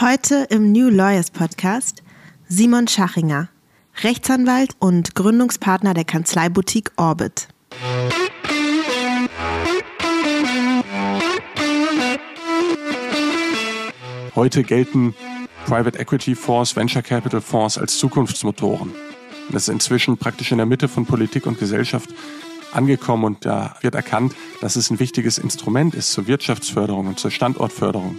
Heute im New Lawyers Podcast Simon Schachinger, Rechtsanwalt und Gründungspartner der Kanzleiboutique Orbit. Heute gelten Private Equity Fonds, Venture Capital Fonds als Zukunftsmotoren. Das ist inzwischen praktisch in der Mitte von Politik und Gesellschaft angekommen und da wird erkannt, dass es ein wichtiges Instrument ist zur Wirtschaftsförderung und zur Standortförderung.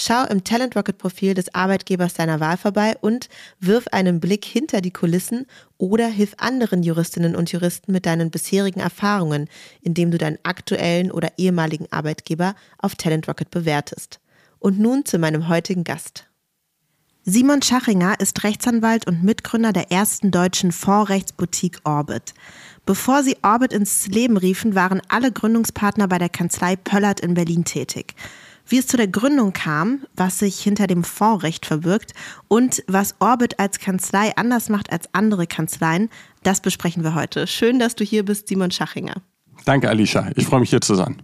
Schau im Talent Rocket Profil des Arbeitgebers deiner Wahl vorbei und wirf einen Blick hinter die Kulissen oder hilf anderen Juristinnen und Juristen mit deinen bisherigen Erfahrungen, indem du deinen aktuellen oder ehemaligen Arbeitgeber auf Talent Rocket bewertest. Und nun zu meinem heutigen Gast. Simon Schachinger ist Rechtsanwalt und Mitgründer der ersten deutschen Fondsrechtsboutique Orbit. Bevor sie Orbit ins Leben riefen, waren alle Gründungspartner bei der Kanzlei Pöllert in Berlin tätig wie es zu der Gründung kam, was sich hinter dem Fondsrecht verbirgt und was Orbit als Kanzlei anders macht als andere Kanzleien, das besprechen wir heute. Schön, dass du hier bist, Simon Schachinger. Danke, Alicia. Ich freue mich hier zu sein.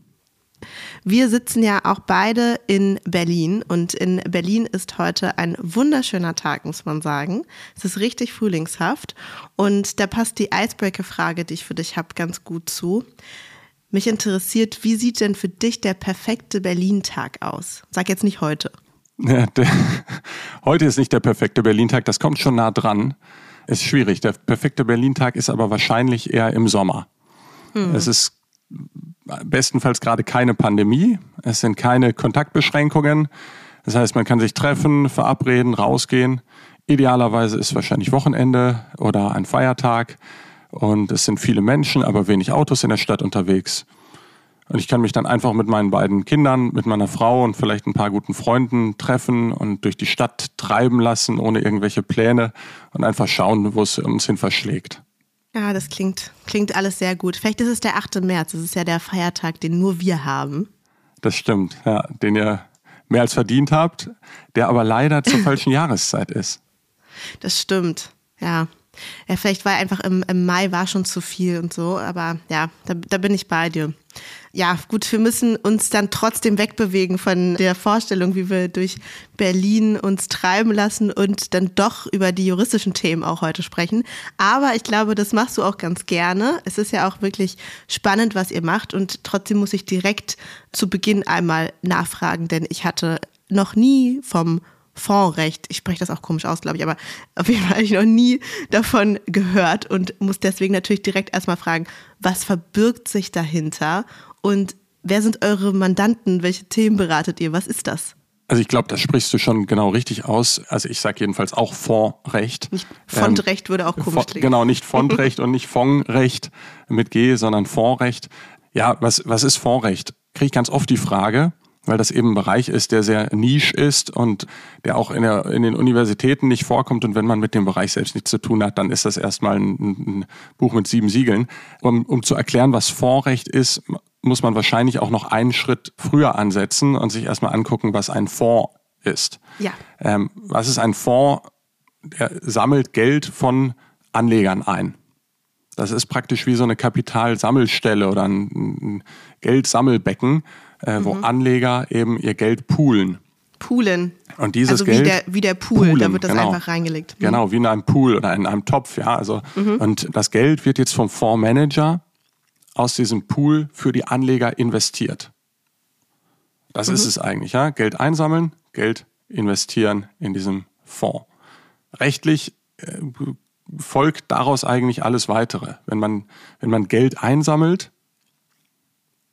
Wir sitzen ja auch beide in Berlin und in Berlin ist heute ein wunderschöner Tag, muss man sagen. Es ist richtig frühlingshaft und da passt die Icebreaker-Frage, die ich für dich habe, ganz gut zu. Mich interessiert, wie sieht denn für dich der perfekte Berlin-Tag aus? Sag jetzt nicht heute. Ja, der, heute ist nicht der perfekte Berlin-Tag, das kommt schon nah dran. Ist schwierig. Der perfekte Berlin-Tag ist aber wahrscheinlich eher im Sommer. Hm. Es ist bestenfalls gerade keine Pandemie, es sind keine Kontaktbeschränkungen. Das heißt, man kann sich treffen, verabreden, rausgehen. Idealerweise ist wahrscheinlich Wochenende oder ein Feiertag. Und es sind viele Menschen, aber wenig Autos in der Stadt unterwegs. Und ich kann mich dann einfach mit meinen beiden Kindern, mit meiner Frau und vielleicht ein paar guten Freunden treffen und durch die Stadt treiben lassen, ohne irgendwelche Pläne und einfach schauen, wo es uns hin verschlägt. Ja, das klingt, klingt alles sehr gut. Vielleicht ist es der 8. März, das ist ja der Feiertag, den nur wir haben. Das stimmt, ja, den ihr mehr als verdient habt, der aber leider zur falschen Jahreszeit ist. Das stimmt, ja. Ja, vielleicht war einfach im, im Mai war schon zu viel und so, aber ja, da, da bin ich bei dir. Ja, gut, wir müssen uns dann trotzdem wegbewegen von der Vorstellung, wie wir durch Berlin uns treiben lassen und dann doch über die juristischen Themen auch heute sprechen. Aber ich glaube, das machst du auch ganz gerne. Es ist ja auch wirklich spannend, was ihr macht und trotzdem muss ich direkt zu Beginn einmal nachfragen, denn ich hatte noch nie vom Fondsrecht. Ich spreche das auch komisch aus, glaube ich, aber auf jeden Fall habe ich noch nie davon gehört und muss deswegen natürlich direkt erstmal fragen, was verbirgt sich dahinter und wer sind eure Mandanten? Welche Themen beratet ihr? Was ist das? Also ich glaube, das sprichst du schon genau richtig aus. Also ich sage jedenfalls auch Fondsrecht. Nicht Fondrecht ähm, würde auch komisch klingen. Genau, nicht Fondrecht und nicht Fondsrecht mit G, sondern Fondsrecht. Ja, was, was ist Fondsrecht? Kriege ich ganz oft die Frage weil das eben ein Bereich ist, der sehr niche ist und der auch in, der, in den Universitäten nicht vorkommt. Und wenn man mit dem Bereich selbst nichts zu tun hat, dann ist das erstmal ein, ein Buch mit sieben Siegeln. Um, um zu erklären, was Fondsrecht ist, muss man wahrscheinlich auch noch einen Schritt früher ansetzen und sich erstmal angucken, was ein Fonds ist. Ja. Ähm, was ist ein Fonds? Der sammelt Geld von Anlegern ein. Das ist praktisch wie so eine Kapitalsammelstelle oder ein Geldsammelbecken äh, mhm. wo Anleger eben ihr Geld poolen. Poolen. Und dieses also Geld. Wie der, wie der Pool, poolen, da wird das genau. einfach reingelegt. Mhm. Genau, wie in einem Pool oder in einem Topf, ja. Also, mhm. und das Geld wird jetzt vom Fondsmanager aus diesem Pool für die Anleger investiert. Das ist mhm. es eigentlich, ja. Geld einsammeln, Geld investieren in diesem Fonds. Rechtlich äh, folgt daraus eigentlich alles weitere. Wenn man, wenn man Geld einsammelt,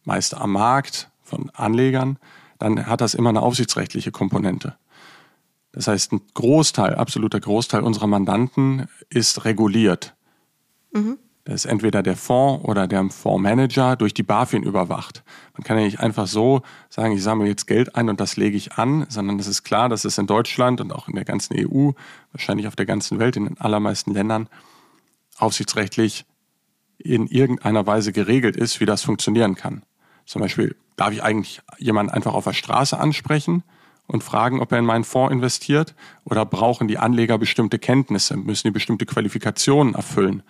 meist am Markt, von Anlegern, dann hat das immer eine aufsichtsrechtliche Komponente. Das heißt, ein Großteil, absoluter Großteil unserer Mandanten ist reguliert. Mhm. Das ist entweder der Fonds oder der Fondsmanager durch die BaFin überwacht. Man kann ja nicht einfach so sagen, ich sammle jetzt Geld ein und das lege ich an, sondern es ist klar, dass es in Deutschland und auch in der ganzen EU, wahrscheinlich auf der ganzen Welt, in den allermeisten Ländern, aufsichtsrechtlich in irgendeiner Weise geregelt ist, wie das funktionieren kann. Zum Beispiel, darf ich eigentlich jemanden einfach auf der Straße ansprechen und fragen, ob er in meinen Fonds investiert? Oder brauchen die Anleger bestimmte Kenntnisse? Müssen die bestimmte Qualifikationen erfüllen?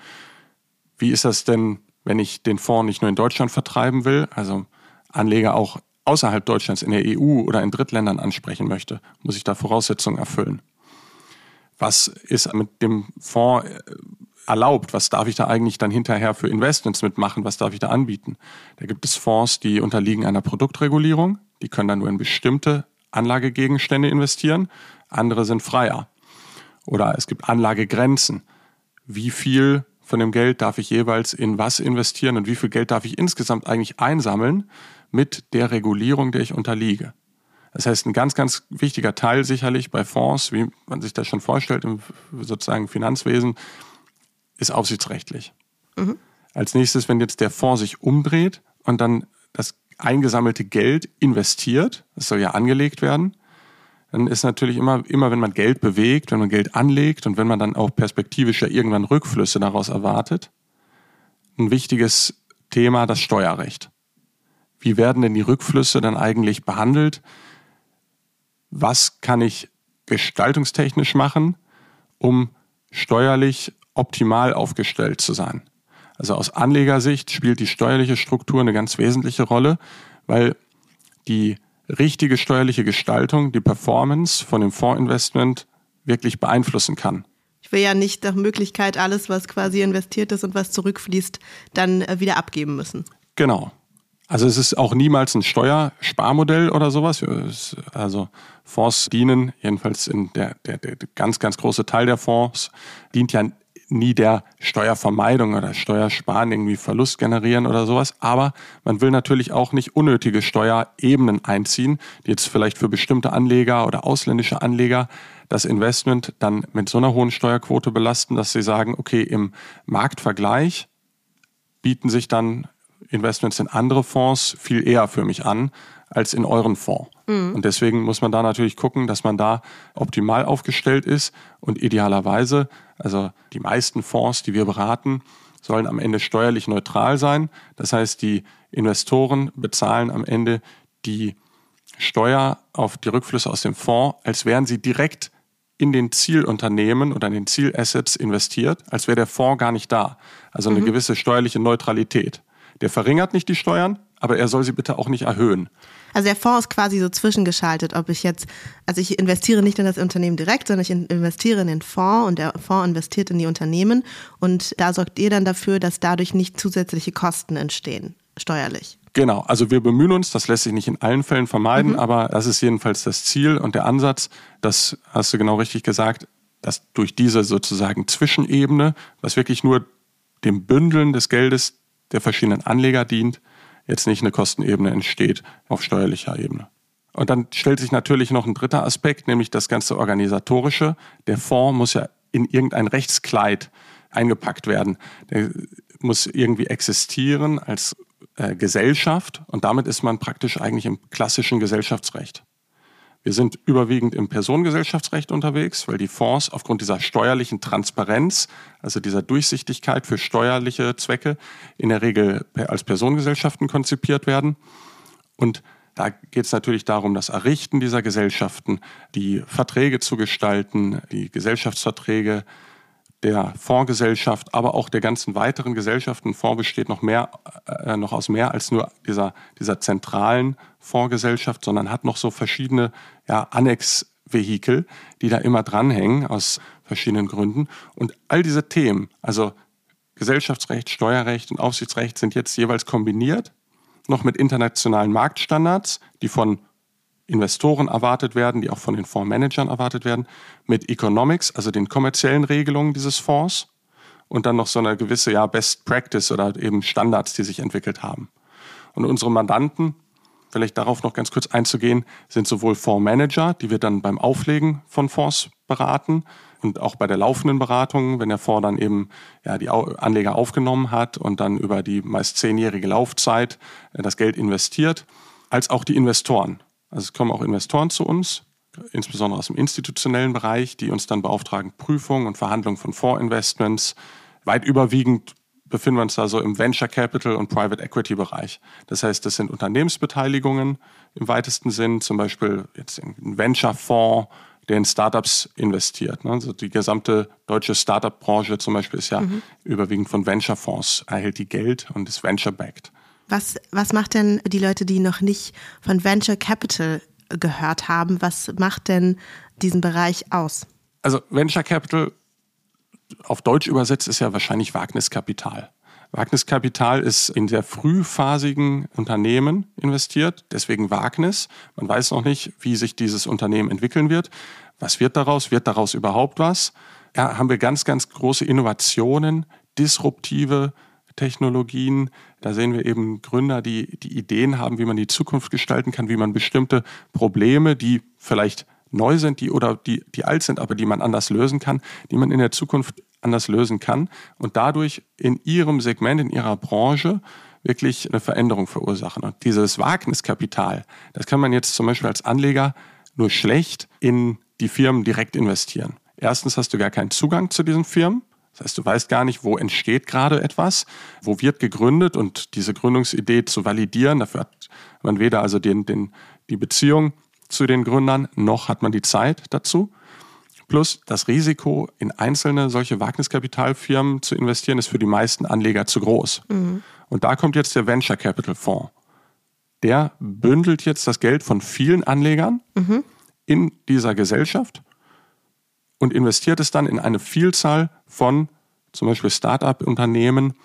Wie ist das denn, wenn ich den Fonds nicht nur in Deutschland vertreiben will, also Anleger auch außerhalb Deutschlands in der EU oder in Drittländern ansprechen möchte? Muss ich da Voraussetzungen erfüllen? Was ist mit dem Fonds äh, erlaubt? Was darf ich da eigentlich dann hinterher für Investments mitmachen? Was darf ich da anbieten? Da gibt es Fonds, die unterliegen einer Produktregulierung. Die können dann nur in bestimmte Anlagegegenstände investieren. Andere sind freier. Oder es gibt Anlagegrenzen. Wie viel von dem Geld darf ich jeweils in was investieren und wie viel Geld darf ich insgesamt eigentlich einsammeln mit der Regulierung, der ich unterliege. Das heißt, ein ganz, ganz wichtiger Teil sicherlich bei Fonds, wie man sich das schon vorstellt im sozusagen Finanzwesen, ist aufsichtsrechtlich. Mhm. Als nächstes, wenn jetzt der Fonds sich umdreht und dann das eingesammelte Geld investiert, das soll ja angelegt werden, dann ist natürlich immer, immer wenn man Geld bewegt, wenn man Geld anlegt und wenn man dann auch perspektivisch ja irgendwann Rückflüsse daraus erwartet, ein wichtiges Thema das Steuerrecht. Wie werden denn die Rückflüsse dann eigentlich behandelt? Was kann ich gestaltungstechnisch machen, um steuerlich optimal aufgestellt zu sein? Also aus Anlegersicht spielt die steuerliche Struktur eine ganz wesentliche Rolle, weil die richtige steuerliche Gestaltung die Performance von dem Fondsinvestment wirklich beeinflussen kann. Ich will ja nicht nach Möglichkeit alles, was quasi investiert ist und was zurückfließt, dann äh, wieder abgeben müssen. Genau. Also es ist auch niemals ein Steuersparmodell oder sowas. Also Fonds dienen, jedenfalls in der, der, der ganz, ganz große Teil der Fonds, dient ja nie der Steuervermeidung oder Steuersparen irgendwie Verlust generieren oder sowas. Aber man will natürlich auch nicht unnötige Steuerebenen einziehen, die jetzt vielleicht für bestimmte Anleger oder ausländische Anleger das Investment dann mit so einer hohen Steuerquote belasten, dass sie sagen, okay, im Marktvergleich bieten sich dann Investments in andere Fonds viel eher für mich an als in euren Fonds. Mhm. Und deswegen muss man da natürlich gucken, dass man da optimal aufgestellt ist und idealerweise, also die meisten Fonds, die wir beraten, sollen am Ende steuerlich neutral sein. Das heißt, die Investoren bezahlen am Ende die Steuer auf die Rückflüsse aus dem Fonds, als wären sie direkt in den Zielunternehmen oder in den Zielassets investiert, als wäre der Fonds gar nicht da. Also eine mhm. gewisse steuerliche Neutralität. Der verringert nicht die Steuern, aber er soll sie bitte auch nicht erhöhen. Also der Fonds ist quasi so zwischengeschaltet, ob ich jetzt, also ich investiere nicht in das Unternehmen direkt, sondern ich investiere in den Fonds und der Fonds investiert in die Unternehmen und da sorgt ihr dann dafür, dass dadurch nicht zusätzliche Kosten entstehen, steuerlich. Genau, also wir bemühen uns, das lässt sich nicht in allen Fällen vermeiden, mhm. aber das ist jedenfalls das Ziel und der Ansatz, das hast du genau richtig gesagt, dass durch diese sozusagen Zwischenebene, was wirklich nur dem Bündeln des Geldes der verschiedenen Anleger dient, jetzt nicht eine Kostenebene entsteht auf steuerlicher Ebene. Und dann stellt sich natürlich noch ein dritter Aspekt, nämlich das ganze organisatorische. Der Fonds muss ja in irgendein Rechtskleid eingepackt werden. Der muss irgendwie existieren als äh, Gesellschaft und damit ist man praktisch eigentlich im klassischen Gesellschaftsrecht. Wir sind überwiegend im Personengesellschaftsrecht unterwegs, weil die Fonds aufgrund dieser steuerlichen Transparenz, also dieser Durchsichtigkeit für steuerliche Zwecke, in der Regel als Personengesellschaften konzipiert werden. Und da geht es natürlich darum, das Errichten dieser Gesellschaften, die Verträge zu gestalten, die Gesellschaftsverträge der Fondsgesellschaft, aber auch der ganzen weiteren Gesellschaften. Ein Fonds besteht noch mehr, äh, noch aus mehr als nur dieser, dieser zentralen Fondsgesellschaft, sondern hat noch so verschiedene ja, Annexvehikel, die da immer dranhängen aus verschiedenen Gründen. Und all diese Themen, also Gesellschaftsrecht, Steuerrecht und Aufsichtsrecht sind jetzt jeweils kombiniert, noch mit internationalen Marktstandards, die von Investoren erwartet werden, die auch von den Fondsmanagern erwartet werden, mit Economics, also den kommerziellen Regelungen dieses Fonds und dann noch so eine gewisse ja, Best Practice oder eben Standards, die sich entwickelt haben. Und unsere Mandanten vielleicht darauf noch ganz kurz einzugehen, sind sowohl Fondsmanager, die wir dann beim Auflegen von Fonds beraten und auch bei der laufenden Beratung, wenn der Fonds dann eben ja, die Anleger aufgenommen hat und dann über die meist zehnjährige Laufzeit äh, das Geld investiert, als auch die Investoren. Also es kommen auch Investoren zu uns, insbesondere aus dem institutionellen Bereich, die uns dann beauftragen, Prüfung und Verhandlung von Fondsinvestments. Weit überwiegend befinden wir uns da so im Venture Capital und Private Equity Bereich. Das heißt, das sind Unternehmensbeteiligungen im weitesten Sinn, zum Beispiel jetzt ein Venture Fonds, der in Startups investiert. Ne? Also die gesamte deutsche Startup-Branche zum Beispiel ist ja mhm. überwiegend von Venture Fonds, erhält die Geld und ist venture-backed. Was, was macht denn die Leute, die noch nicht von Venture Capital gehört haben, was macht denn diesen Bereich aus? Also Venture Capital auf Deutsch übersetzt ist ja wahrscheinlich Wagniskapital. Wagniskapital ist in sehr frühphasigen Unternehmen investiert, deswegen Wagnis. Man weiß noch nicht, wie sich dieses Unternehmen entwickeln wird. Was wird daraus? Wird daraus überhaupt was? Ja, haben wir ganz, ganz große Innovationen, disruptive Technologien. Da sehen wir eben Gründer, die, die Ideen haben, wie man die Zukunft gestalten kann, wie man bestimmte Probleme, die vielleicht neu sind, die oder die, die alt sind, aber die man anders lösen kann, die man in der Zukunft anders lösen kann und dadurch in ihrem Segment, in ihrer Branche wirklich eine Veränderung verursachen. Und dieses Wagniskapital, das kann man jetzt zum Beispiel als Anleger nur schlecht in die Firmen direkt investieren. Erstens hast du gar keinen Zugang zu diesen Firmen. Das heißt, du weißt gar nicht, wo entsteht gerade etwas, wo wird gegründet und diese Gründungsidee zu validieren. Dafür hat man weder also den, den, die Beziehung zu den Gründern, noch hat man die Zeit dazu. Plus das Risiko, in einzelne solche Wagniskapitalfirmen zu investieren, ist für die meisten Anleger zu groß. Mhm. Und da kommt jetzt der Venture Capital Fonds. Der bündelt jetzt das Geld von vielen Anlegern mhm. in dieser Gesellschaft und investiert es dann in eine Vielzahl von zum Beispiel Start-up-Unternehmen,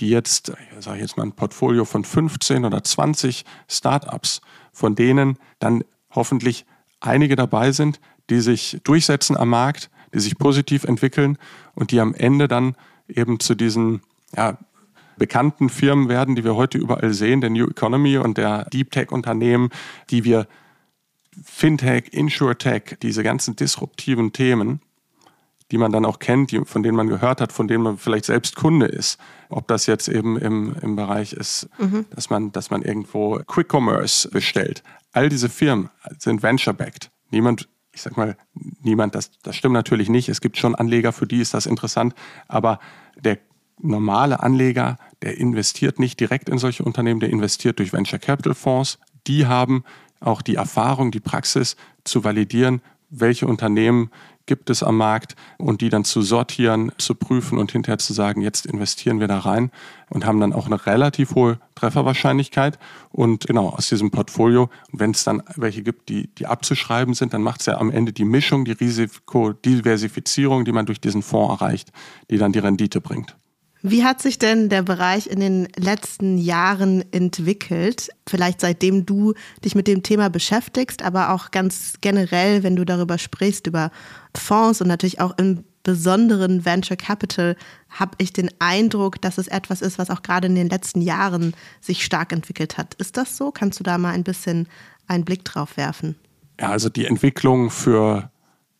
die jetzt, sage ich jetzt mal ein Portfolio von 15 oder 20 Start-ups, von denen dann hoffentlich einige dabei sind, die sich durchsetzen am Markt, die sich positiv entwickeln und die am Ende dann eben zu diesen ja, bekannten Firmen werden, die wir heute überall sehen, der New Economy und der Deep Tech Unternehmen, die wir Fintech, Insurtech, diese ganzen disruptiven Themen, die man dann auch kennt, die, von denen man gehört hat, von denen man vielleicht selbst Kunde ist. Ob das jetzt eben im, im Bereich ist, mhm. dass, man, dass man irgendwo Quick Commerce bestellt. All diese Firmen sind venture-backed. Niemand, ich sag mal, niemand, das, das stimmt natürlich nicht. Es gibt schon Anleger, für die ist das interessant. Aber der normale Anleger, der investiert nicht direkt in solche Unternehmen, der investiert durch Venture Capital Fonds. Die haben auch die Erfahrung, die Praxis zu validieren, welche Unternehmen gibt es am Markt und die dann zu sortieren, zu prüfen und hinterher zu sagen, jetzt investieren wir da rein und haben dann auch eine relativ hohe Trefferwahrscheinlichkeit. Und genau aus diesem Portfolio, wenn es dann welche gibt, die, die abzuschreiben sind, dann macht es ja am Ende die Mischung, die Risikodiversifizierung, die man durch diesen Fonds erreicht, die dann die Rendite bringt. Wie hat sich denn der Bereich in den letzten Jahren entwickelt? Vielleicht seitdem du dich mit dem Thema beschäftigst, aber auch ganz generell, wenn du darüber sprichst, über Fonds und natürlich auch im besonderen Venture Capital, habe ich den Eindruck, dass es etwas ist, was auch gerade in den letzten Jahren sich stark entwickelt hat. Ist das so? Kannst du da mal ein bisschen einen Blick drauf werfen? Ja, also die Entwicklung für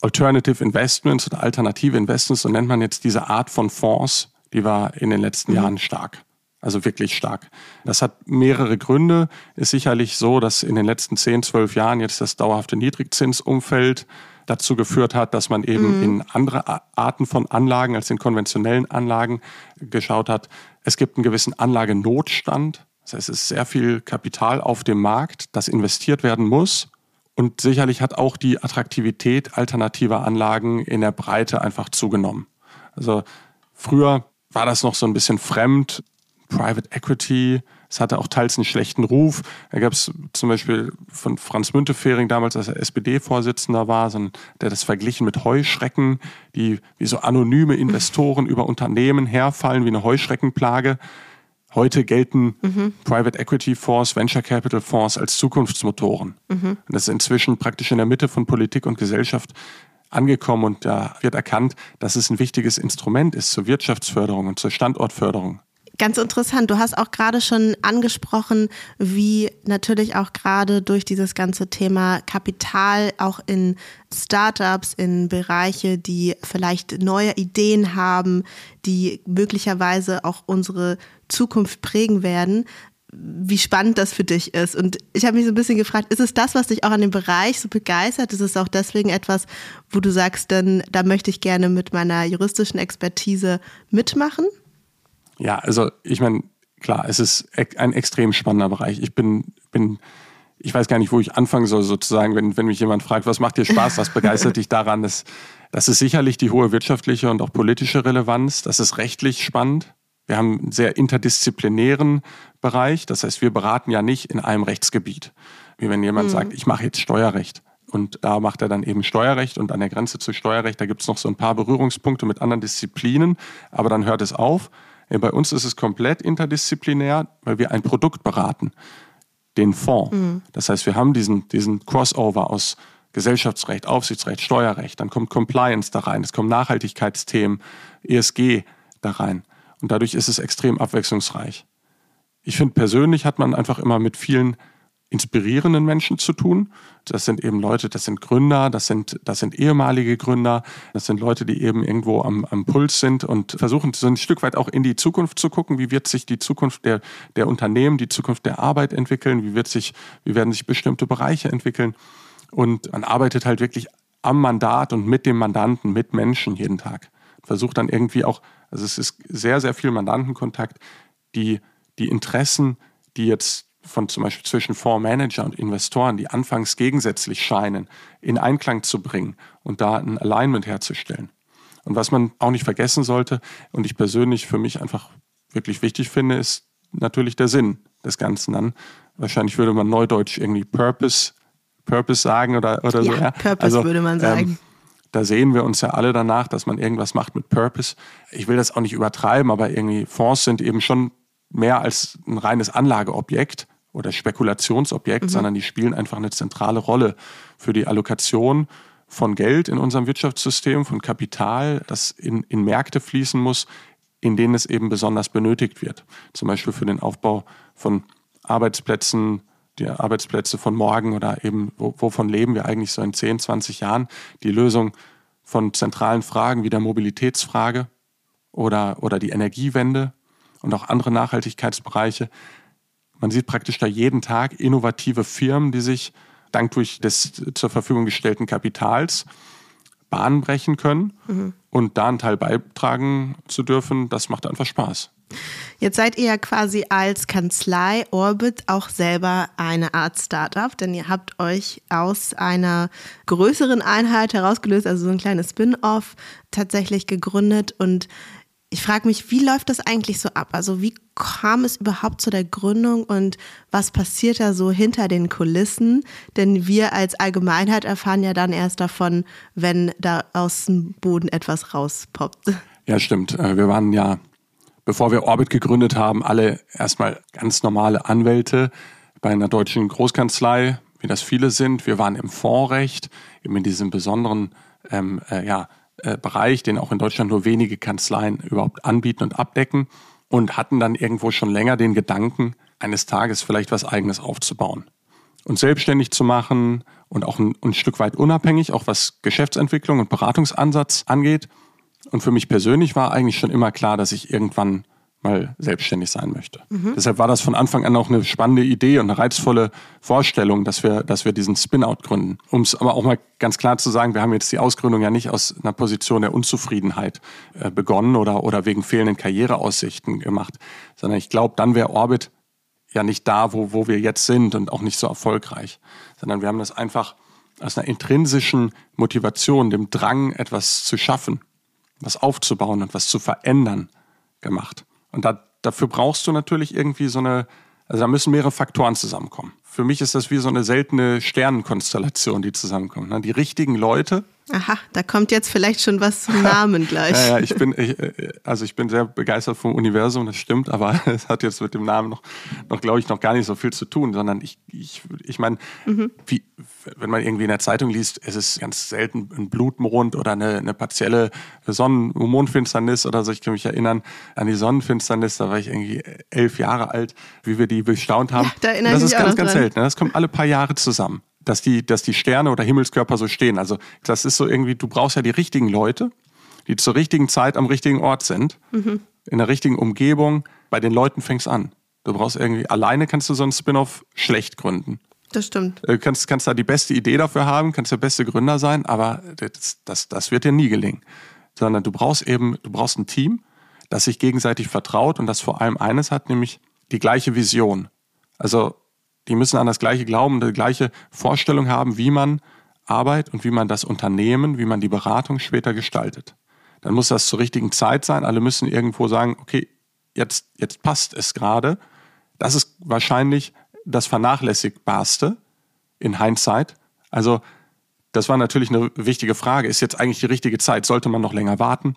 Alternative Investments oder alternative Investments, so nennt man jetzt diese Art von Fonds, die war in den letzten mhm. Jahren stark. Also wirklich stark. Das hat mehrere Gründe. Ist sicherlich so, dass in den letzten 10, 12 Jahren jetzt das dauerhafte Niedrigzinsumfeld dazu geführt hat, dass man eben mhm. in andere Arten von Anlagen als in konventionellen Anlagen geschaut hat. Es gibt einen gewissen Anlagenotstand. Das heißt, es ist sehr viel Kapital auf dem Markt, das investiert werden muss. Und sicherlich hat auch die Attraktivität alternativer Anlagen in der Breite einfach zugenommen. Also früher war das noch so ein bisschen fremd. Private Equity, es hatte auch teils einen schlechten Ruf. Da gab es zum Beispiel von Franz Müntefering damals, als er SPD-Vorsitzender war, so ein, der das verglichen mit Heuschrecken, die wie so anonyme Investoren über Unternehmen herfallen, wie eine Heuschreckenplage. Heute gelten mhm. Private Equity Fonds, Venture Capital Fonds als Zukunftsmotoren. Mhm. Und das ist inzwischen praktisch in der Mitte von Politik und Gesellschaft angekommen und da wird erkannt, dass es ein wichtiges Instrument ist zur Wirtschaftsförderung und zur Standortförderung. Ganz interessant. Du hast auch gerade schon angesprochen, wie natürlich auch gerade durch dieses ganze Thema Kapital auch in Startups, in Bereiche, die vielleicht neue Ideen haben, die möglicherweise auch unsere Zukunft prägen werden, wie spannend das für dich ist. Und ich habe mich so ein bisschen gefragt, ist es das, was dich auch an dem Bereich so begeistert? Ist es auch deswegen etwas, wo du sagst, denn da möchte ich gerne mit meiner juristischen Expertise mitmachen? Ja, also ich meine, klar, es ist ein extrem spannender Bereich. Ich bin, bin, ich weiß gar nicht, wo ich anfangen soll, sozusagen, wenn, wenn mich jemand fragt, was macht dir Spaß, was begeistert dich daran? Das, das ist sicherlich die hohe wirtschaftliche und auch politische Relevanz. Das ist rechtlich spannend. Wir haben einen sehr interdisziplinären Bereich. Das heißt, wir beraten ja nicht in einem Rechtsgebiet. Wie wenn jemand mhm. sagt, ich mache jetzt Steuerrecht. Und da macht er dann eben Steuerrecht und an der Grenze zu Steuerrecht, da gibt es noch so ein paar Berührungspunkte mit anderen Disziplinen, aber dann hört es auf. Bei uns ist es komplett interdisziplinär, weil wir ein Produkt beraten, den Fonds. Mhm. Das heißt, wir haben diesen, diesen Crossover aus Gesellschaftsrecht, Aufsichtsrecht, Steuerrecht, dann kommt Compliance da rein, es kommen Nachhaltigkeitsthemen, ESG da rein. Und dadurch ist es extrem abwechslungsreich. Ich finde, persönlich hat man einfach immer mit vielen inspirierenden Menschen zu tun. Das sind eben Leute, das sind Gründer, das sind, das sind ehemalige Gründer, das sind Leute, die eben irgendwo am, am Puls sind und versuchen so ein Stück weit auch in die Zukunft zu gucken. Wie wird sich die Zukunft der, der Unternehmen, die Zukunft der Arbeit entwickeln? Wie wird sich, wie werden sich bestimmte Bereiche entwickeln? Und man arbeitet halt wirklich am Mandat und mit dem Mandanten, mit Menschen jeden Tag. Versucht dann irgendwie auch, also es ist sehr, sehr viel Mandantenkontakt, die, die Interessen, die jetzt von zum Beispiel zwischen Fondsmanager und Investoren, die anfangs gegensätzlich scheinen, in Einklang zu bringen und da ein Alignment herzustellen. Und was man auch nicht vergessen sollte und ich persönlich für mich einfach wirklich wichtig finde, ist natürlich der Sinn des Ganzen dann. Wahrscheinlich würde man neudeutsch irgendwie Purpose, Purpose sagen oder, oder ja, so. Ja, Purpose also, würde man sagen. Ähm, da sehen wir uns ja alle danach, dass man irgendwas macht mit Purpose. Ich will das auch nicht übertreiben, aber irgendwie Fonds sind eben schon mehr als ein reines Anlageobjekt oder Spekulationsobjekt, mhm. sondern die spielen einfach eine zentrale Rolle für die Allokation von Geld in unserem Wirtschaftssystem, von Kapital, das in, in Märkte fließen muss, in denen es eben besonders benötigt wird. Zum Beispiel für den Aufbau von Arbeitsplätzen, die Arbeitsplätze von morgen oder eben, wovon leben wir eigentlich so in 10, 20 Jahren? Die Lösung von zentralen Fragen wie der Mobilitätsfrage oder, oder die Energiewende und auch andere Nachhaltigkeitsbereiche. Man sieht praktisch da jeden Tag innovative Firmen, die sich dank durch des zur Verfügung gestellten Kapitals Bahn brechen können mhm. und da einen Teil beitragen zu dürfen, das macht einfach Spaß. Jetzt seid ihr ja quasi als Kanzlei Orbit auch selber eine Art Startup, denn ihr habt euch aus einer größeren Einheit herausgelöst, also so ein kleines Spin-off tatsächlich gegründet und ich frage mich, wie läuft das eigentlich so ab? Also wie kam es überhaupt zu der Gründung und was passiert da so hinter den Kulissen? Denn wir als Allgemeinheit erfahren ja dann erst davon, wenn da aus dem Boden etwas rauspoppt. Ja, stimmt. Äh, wir waren ja, bevor wir Orbit gegründet haben, alle erstmal ganz normale Anwälte bei einer deutschen Großkanzlei, wie das viele sind. Wir waren im Fondsrecht, eben in diesem besonderen ähm, äh, ja, äh, Bereich, den auch in Deutschland nur wenige Kanzleien überhaupt anbieten und abdecken und hatten dann irgendwo schon länger den Gedanken, eines Tages vielleicht was eigenes aufzubauen und selbstständig zu machen und auch ein, ein Stück weit unabhängig, auch was Geschäftsentwicklung und Beratungsansatz angeht. Und für mich persönlich war eigentlich schon immer klar, dass ich irgendwann mal selbstständig sein möchte. Mhm. Deshalb war das von Anfang an auch eine spannende Idee und eine reizvolle Vorstellung, dass wir, dass wir diesen Spin-out gründen. Um es aber auch mal ganz klar zu sagen, wir haben jetzt die Ausgründung ja nicht aus einer Position der Unzufriedenheit äh, begonnen oder, oder wegen fehlenden Karriereaussichten gemacht, sondern ich glaube, dann wäre Orbit ja nicht da, wo, wo wir jetzt sind und auch nicht so erfolgreich, sondern wir haben das einfach aus einer intrinsischen Motivation, dem Drang, etwas zu schaffen, was aufzubauen und was zu verändern gemacht. Und da, dafür brauchst du natürlich irgendwie so eine, also da müssen mehrere Faktoren zusammenkommen. Für mich ist das wie so eine seltene Sternenkonstellation, die zusammenkommt. Ne? Die richtigen Leute Aha, da kommt jetzt vielleicht schon was zum Namen gleich. ja, ja, ich bin, ich, äh, also ich bin sehr begeistert vom Universum, das stimmt, aber es hat jetzt mit dem Namen noch, noch glaube ich, noch gar nicht so viel zu tun, sondern ich, ich, ich meine, mhm. wenn man irgendwie in der Zeitung liest, es ist ganz selten ein Blutmond oder eine, eine partielle Sonnen- und Mondfinsternis oder so. Ich kann mich erinnern an die Sonnenfinsternis, da war ich irgendwie elf Jahre alt, wie wir die bestaunt haben. Ja, da erinnere das ich ist mich ganz, ganz dran. selten. Ne? Das kommt alle paar Jahre zusammen dass die, dass die Sterne oder Himmelskörper so stehen. Also das ist so irgendwie, du brauchst ja die richtigen Leute, die zur richtigen Zeit am richtigen Ort sind, mhm. in der richtigen Umgebung. Bei den Leuten fängst an. Du brauchst irgendwie, alleine kannst du so einen Spin-off schlecht gründen. Das stimmt. Du kannst, kannst da die beste Idee dafür haben, kannst der beste Gründer sein, aber das, das, das wird dir nie gelingen. Sondern du brauchst eben, du brauchst ein Team, das sich gegenseitig vertraut und das vor allem eines hat, nämlich die gleiche Vision. Also die müssen an das Gleiche glauben, die gleiche Vorstellung haben, wie man Arbeit und wie man das Unternehmen, wie man die Beratung später gestaltet. Dann muss das zur richtigen Zeit sein. Alle müssen irgendwo sagen, okay, jetzt, jetzt passt es gerade. Das ist wahrscheinlich das Vernachlässigbarste in Hindsight. Also, das war natürlich eine wichtige Frage. Ist jetzt eigentlich die richtige Zeit? Sollte man noch länger warten?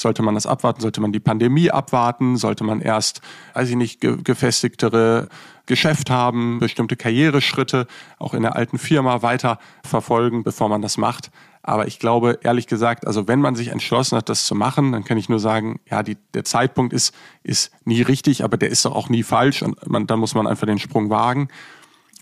Sollte man das abwarten? Sollte man die Pandemie abwarten? Sollte man erst, weiß ich nicht, gefestigtere Geschäft haben, bestimmte Karriereschritte auch in der alten Firma weiter verfolgen, bevor man das macht? Aber ich glaube, ehrlich gesagt, also wenn man sich entschlossen hat, das zu machen, dann kann ich nur sagen, ja, die, der Zeitpunkt ist, ist nie richtig, aber der ist doch auch nie falsch und man, dann muss man einfach den Sprung wagen.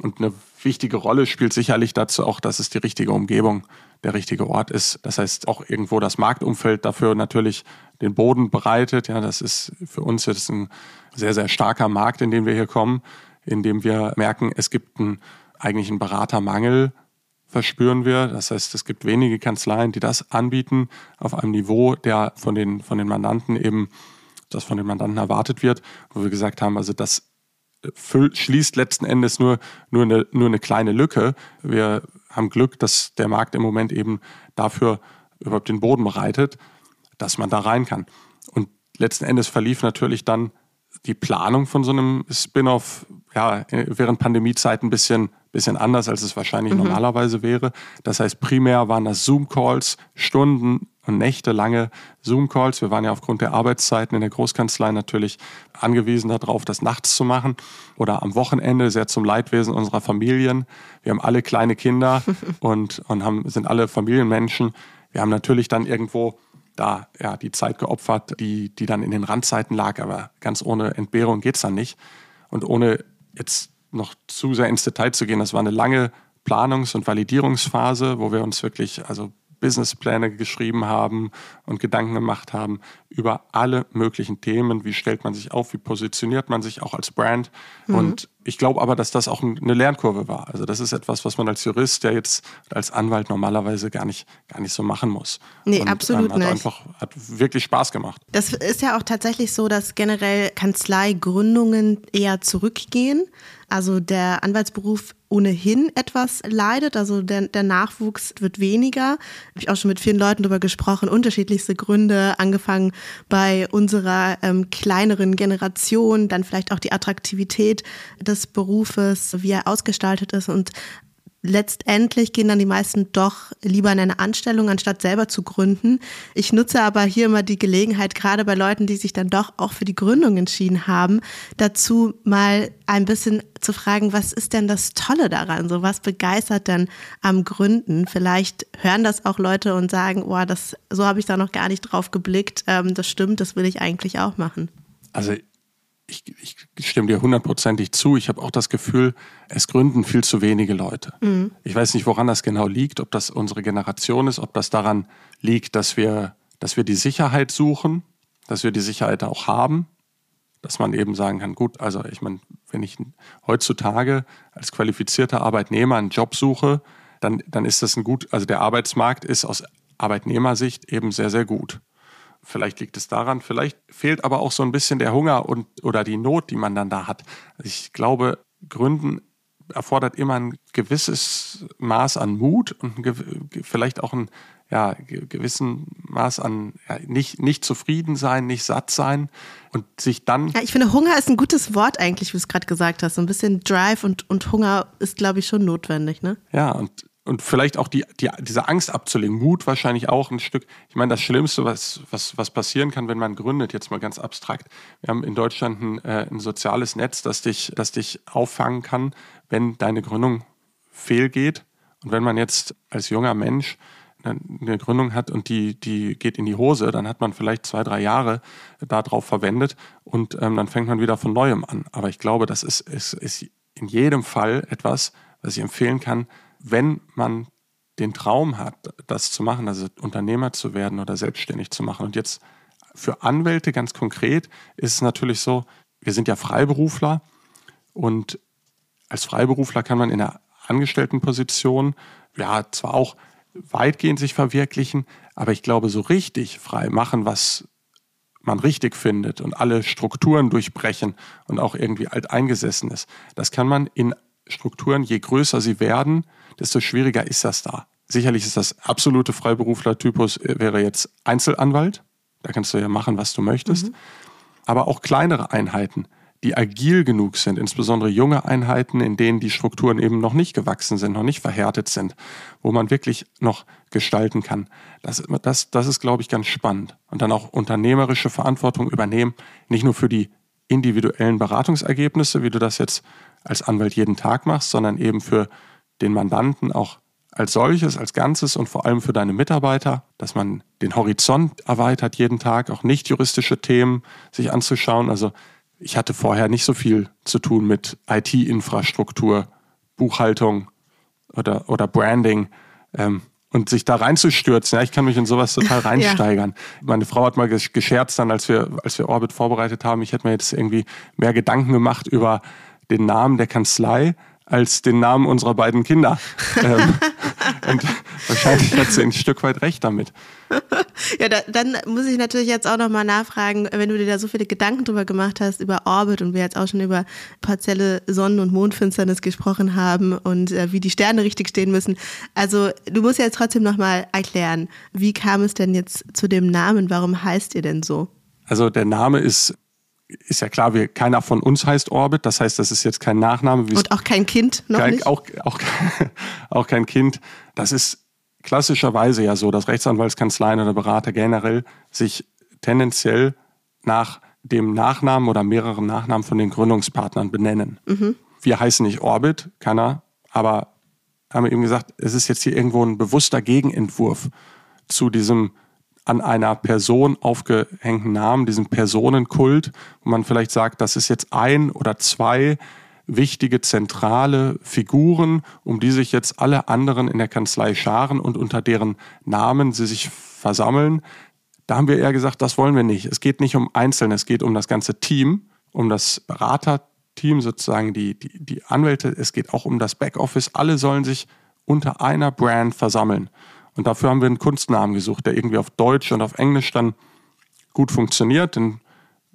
Und eine wichtige Rolle spielt sicherlich dazu auch, dass es die richtige Umgebung der richtige Ort ist. Das heißt, auch irgendwo das Marktumfeld dafür natürlich den Boden bereitet. Ja, das ist für uns jetzt ein sehr, sehr starker Markt, in den wir hier kommen, in dem wir merken, es gibt einen, eigentlich einen Beratermangel, verspüren wir. Das heißt, es gibt wenige Kanzleien, die das anbieten auf einem Niveau, der von den, von den Mandanten eben, das von den Mandanten erwartet wird, wo wir gesagt haben, also das schließt letzten Endes nur, nur, eine, nur eine kleine Lücke. Wir haben Glück, dass der Markt im Moment eben dafür überhaupt den Boden bereitet, dass man da rein kann. Und letzten Endes verlief natürlich dann die Planung von so einem Spin-off ja, während Pandemiezeit ein bisschen, bisschen anders, als es wahrscheinlich mhm. normalerweise wäre. Das heißt, primär waren das Zoom-Calls, Stunden und nächtelange Zoom-Calls. Wir waren ja aufgrund der Arbeitszeiten in der Großkanzlei natürlich angewiesen darauf, das nachts zu machen oder am Wochenende, sehr zum Leidwesen unserer Familien. Wir haben alle kleine Kinder und, und haben, sind alle Familienmenschen. Wir haben natürlich dann irgendwo da ja, die Zeit geopfert, die, die dann in den Randzeiten lag, aber ganz ohne Entbehrung geht es dann nicht. Und ohne jetzt noch zu sehr ins Detail zu gehen, das war eine lange Planungs- und Validierungsphase, wo wir uns wirklich also Businesspläne geschrieben haben und Gedanken gemacht haben über alle möglichen Themen. Wie stellt man sich auf? Wie positioniert man sich auch als Brand? Mhm. Und ich glaube aber, dass das auch eine Lernkurve war. Also das ist etwas, was man als Jurist, der jetzt als Anwalt normalerweise gar nicht, gar nicht so machen muss. Nee, und, absolut ähm, hat nicht. Einfach, hat wirklich Spaß gemacht. Das ist ja auch tatsächlich so, dass generell Kanzleigründungen eher zurückgehen. Also der Anwaltsberuf ohnehin etwas leidet, also der, der Nachwuchs wird weniger. Habe ich auch schon mit vielen Leuten darüber gesprochen, unterschiedlichste Gründe, angefangen bei unserer ähm, kleineren Generation, dann vielleicht auch die Attraktivität des Berufes, wie er ausgestaltet ist und letztendlich gehen dann die meisten doch lieber in eine Anstellung, anstatt selber zu gründen. Ich nutze aber hier immer die Gelegenheit, gerade bei Leuten, die sich dann doch auch für die Gründung entschieden haben, dazu mal ein bisschen zu fragen, was ist denn das Tolle daran? So was begeistert denn am Gründen? Vielleicht hören das auch Leute und sagen, oh, das, so habe ich da noch gar nicht drauf geblickt. Ähm, das stimmt, das will ich eigentlich auch machen. Also ich, ich stimme dir hundertprozentig zu. Ich habe auch das Gefühl, es gründen viel zu wenige Leute. Mhm. Ich weiß nicht, woran das genau liegt, ob das unsere Generation ist, ob das daran liegt, dass wir, dass wir die Sicherheit suchen, dass wir die Sicherheit auch haben, dass man eben sagen kann, gut, also ich meine, wenn ich heutzutage als qualifizierter Arbeitnehmer einen Job suche, dann, dann ist das ein gut, also der Arbeitsmarkt ist aus Arbeitnehmersicht eben sehr, sehr gut. Vielleicht liegt es daran, vielleicht fehlt aber auch so ein bisschen der Hunger und oder die Not, die man dann da hat. Ich glaube, Gründen erfordert immer ein gewisses Maß an Mut und vielleicht auch ein ja, gewissen Maß an ja, nicht, nicht zufrieden sein, nicht satt sein und sich dann. Ja, ich finde, Hunger ist ein gutes Wort eigentlich, wie du es gerade gesagt hast. So ein bisschen Drive und, und Hunger ist, glaube ich, schon notwendig, ne? Ja, und und vielleicht auch die, die, diese Angst abzulegen. Mut wahrscheinlich auch ein Stück. Ich meine, das Schlimmste, was, was, was passieren kann, wenn man gründet, jetzt mal ganz abstrakt. Wir haben in Deutschland ein, äh, ein soziales Netz, das dich, das dich auffangen kann, wenn deine Gründung fehlgeht. Und wenn man jetzt als junger Mensch eine Gründung hat und die, die geht in die Hose, dann hat man vielleicht zwei, drei Jahre darauf verwendet und ähm, dann fängt man wieder von neuem an. Aber ich glaube, das ist, ist, ist in jedem Fall etwas, was ich empfehlen kann, wenn man den Traum hat, das zu machen, also Unternehmer zu werden oder selbstständig zu machen. Und jetzt für Anwälte ganz konkret ist es natürlich so, wir sind ja Freiberufler und als Freiberufler kann man in der Angestelltenposition ja zwar auch weitgehend sich verwirklichen, aber ich glaube, so richtig frei machen, was man richtig findet und alle Strukturen durchbrechen und auch irgendwie alteingesessen ist, das kann man in Strukturen, je größer sie werden, desto schwieriger ist das da. Sicherlich ist das absolute Freiberufler-Typus, äh, wäre jetzt Einzelanwalt. Da kannst du ja machen, was du möchtest. Mhm. Aber auch kleinere Einheiten die agil genug sind, insbesondere junge Einheiten, in denen die Strukturen eben noch nicht gewachsen sind, noch nicht verhärtet sind, wo man wirklich noch gestalten kann. Das, das, das ist, glaube ich, ganz spannend. Und dann auch unternehmerische Verantwortung übernehmen, nicht nur für die individuellen Beratungsergebnisse, wie du das jetzt als Anwalt jeden Tag machst, sondern eben für den Mandanten auch als solches, als Ganzes und vor allem für deine Mitarbeiter, dass man den Horizont erweitert jeden Tag, auch nicht juristische Themen sich anzuschauen. Also ich hatte vorher nicht so viel zu tun mit IT-Infrastruktur, Buchhaltung oder, oder Branding. Ähm, und sich da reinzustürzen, ja, ich kann mich in sowas total reinsteigern. ja. Meine Frau hat mal gescherzt dann, als wir, als wir Orbit vorbereitet haben, ich hätte mir jetzt irgendwie mehr Gedanken gemacht über den Namen der Kanzlei als den Namen unserer beiden Kinder. ähm, und wahrscheinlich hat sie ein Stück weit recht damit. Ja, da, dann muss ich natürlich jetzt auch nochmal nachfragen, wenn du dir da so viele Gedanken drüber gemacht hast, über Orbit und wir jetzt auch schon über partielle Sonnen- und Mondfinsternis gesprochen haben und äh, wie die Sterne richtig stehen müssen. Also du musst jetzt trotzdem nochmal erklären, wie kam es denn jetzt zu dem Namen? Warum heißt ihr denn so? Also der Name ist ist ja klar, wir, keiner von uns heißt Orbit, das heißt, das ist jetzt kein Nachname. Und auch kein Kind, noch kein, nicht? Auch, auch, auch kein Kind. Das ist klassischerweise ja so, dass Rechtsanwaltskanzleien oder Berater generell sich tendenziell nach dem Nachnamen oder mehreren Nachnamen von den Gründungspartnern benennen. Mhm. Wir heißen nicht Orbit, keiner, aber haben wir eben gesagt, es ist jetzt hier irgendwo ein bewusster Gegenentwurf zu diesem an einer Person aufgehängten Namen, diesem Personenkult, wo man vielleicht sagt, das ist jetzt ein oder zwei wichtige zentrale Figuren, um die sich jetzt alle anderen in der Kanzlei scharen und unter deren Namen sie sich versammeln. Da haben wir eher gesagt, das wollen wir nicht. Es geht nicht um Einzelne, es geht um das ganze Team, um das Beraterteam, sozusagen die, die, die Anwälte. Es geht auch um das Backoffice. Alle sollen sich unter einer Brand versammeln. Und dafür haben wir einen Kunstnamen gesucht, der irgendwie auf Deutsch und auf Englisch dann gut funktioniert. Denn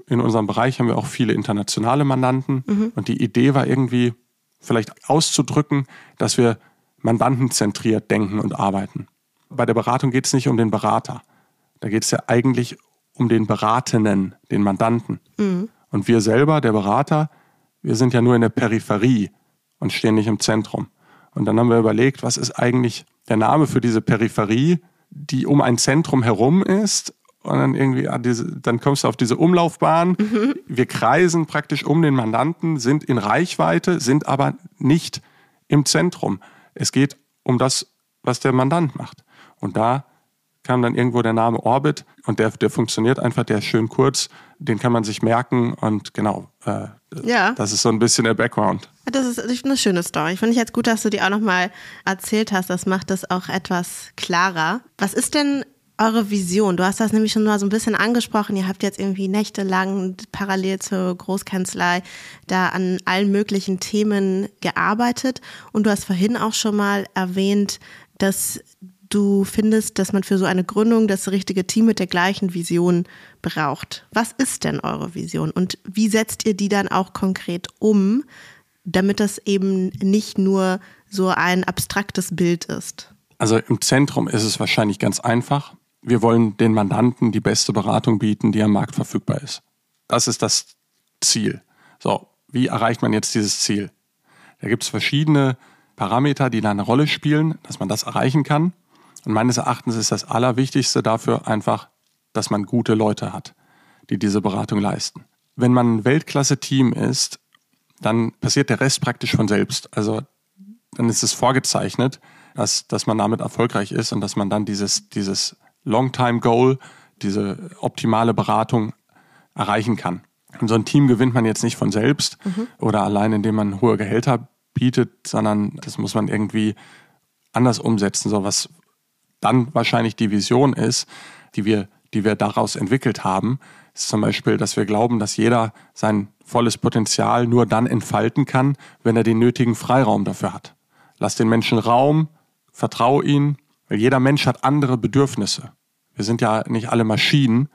in unserem Bereich haben wir auch viele internationale Mandanten. Mhm. Und die Idee war irgendwie vielleicht auszudrücken, dass wir mandantenzentriert denken und arbeiten. Bei der Beratung geht es nicht um den Berater. Da geht es ja eigentlich um den Beratenden, den Mandanten. Mhm. Und wir selber, der Berater, wir sind ja nur in der Peripherie und stehen nicht im Zentrum. Und dann haben wir überlegt, was ist eigentlich der Name für diese Peripherie, die um ein Zentrum herum ist. Und dann irgendwie, ah, dann kommst du auf diese Umlaufbahn. Mhm. Wir kreisen praktisch um den Mandanten, sind in Reichweite, sind aber nicht im Zentrum. Es geht um das, was der Mandant macht. Und da kam dann irgendwo der Name Orbit und der, der funktioniert einfach, der ist schön kurz, den kann man sich merken und genau, äh, ja. das ist so ein bisschen der Background. Das ist eine schöne Story. Finde ich jetzt gut, dass du die auch nochmal erzählt hast. Das macht das auch etwas klarer. Was ist denn eure Vision? Du hast das nämlich schon mal so ein bisschen angesprochen. Ihr habt jetzt irgendwie nächtelang parallel zur Großkanzlei da an allen möglichen Themen gearbeitet. Und du hast vorhin auch schon mal erwähnt, dass du findest, dass man für so eine Gründung das richtige Team mit der gleichen Vision braucht. Was ist denn eure Vision und wie setzt ihr die dann auch konkret um, damit das eben nicht nur so ein abstraktes Bild ist? Also im Zentrum ist es wahrscheinlich ganz einfach. Wir wollen den Mandanten die beste Beratung bieten, die am Markt verfügbar ist. Das ist das Ziel. So, wie erreicht man jetzt dieses Ziel? Da gibt es verschiedene Parameter, die da eine Rolle spielen, dass man das erreichen kann. Und meines Erachtens ist das Allerwichtigste dafür einfach, dass man gute Leute hat, die diese Beratung leisten. Wenn man ein Weltklasse-Team ist, dann passiert der Rest praktisch von selbst. Also dann ist es vorgezeichnet, dass, dass man damit erfolgreich ist und dass man dann dieses, dieses Long-Time-Goal, diese optimale Beratung erreichen kann. Und so ein Team gewinnt man jetzt nicht von selbst mhm. oder allein, indem man hohe Gehälter bietet, sondern das muss man irgendwie anders umsetzen. So was dann wahrscheinlich die Vision ist, die wir, die wir daraus entwickelt haben, ist zum Beispiel, dass wir glauben, dass jeder sein volles Potenzial nur dann entfalten kann, wenn er den nötigen Freiraum dafür hat. Lass den Menschen Raum, vertrau ihnen, weil jeder Mensch hat andere Bedürfnisse. Wir sind ja nicht alle Maschinen,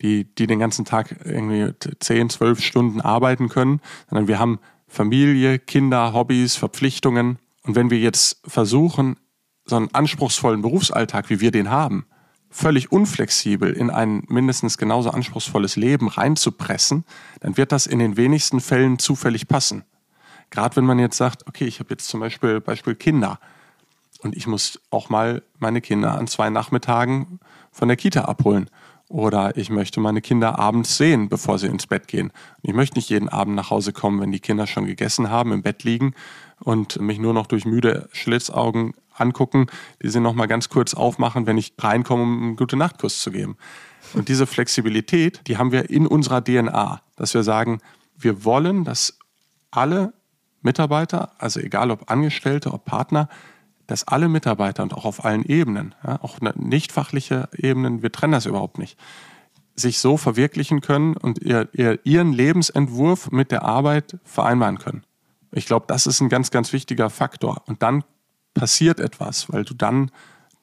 die, die den ganzen Tag irgendwie 10, 12 Stunden arbeiten können, sondern wir haben Familie, Kinder, Hobbys, Verpflichtungen. Und wenn wir jetzt versuchen, so einen anspruchsvollen Berufsalltag, wie wir den haben, völlig unflexibel in ein mindestens genauso anspruchsvolles Leben reinzupressen, dann wird das in den wenigsten Fällen zufällig passen. Gerade wenn man jetzt sagt, okay, ich habe jetzt zum Beispiel Beispiel Kinder und ich muss auch mal meine Kinder an zwei Nachmittagen von der Kita abholen. Oder ich möchte meine Kinder abends sehen, bevor sie ins Bett gehen. ich möchte nicht jeden Abend nach Hause kommen, wenn die Kinder schon gegessen haben, im Bett liegen und mich nur noch durch müde Schlitzaugen angucken, die sie noch mal ganz kurz aufmachen, wenn ich reinkomme, um einen gute Nachtkuss zu geben. Und diese Flexibilität, die haben wir in unserer DNA, dass wir sagen, wir wollen, dass alle Mitarbeiter, also egal ob Angestellte, ob Partner, dass alle Mitarbeiter und auch auf allen Ebenen, ja, auch nicht fachliche Ebenen, wir trennen das überhaupt nicht, sich so verwirklichen können und ihr, ihr, ihren Lebensentwurf mit der Arbeit vereinbaren können. Ich glaube, das ist ein ganz, ganz wichtiger Faktor. Und dann passiert etwas, weil du dann,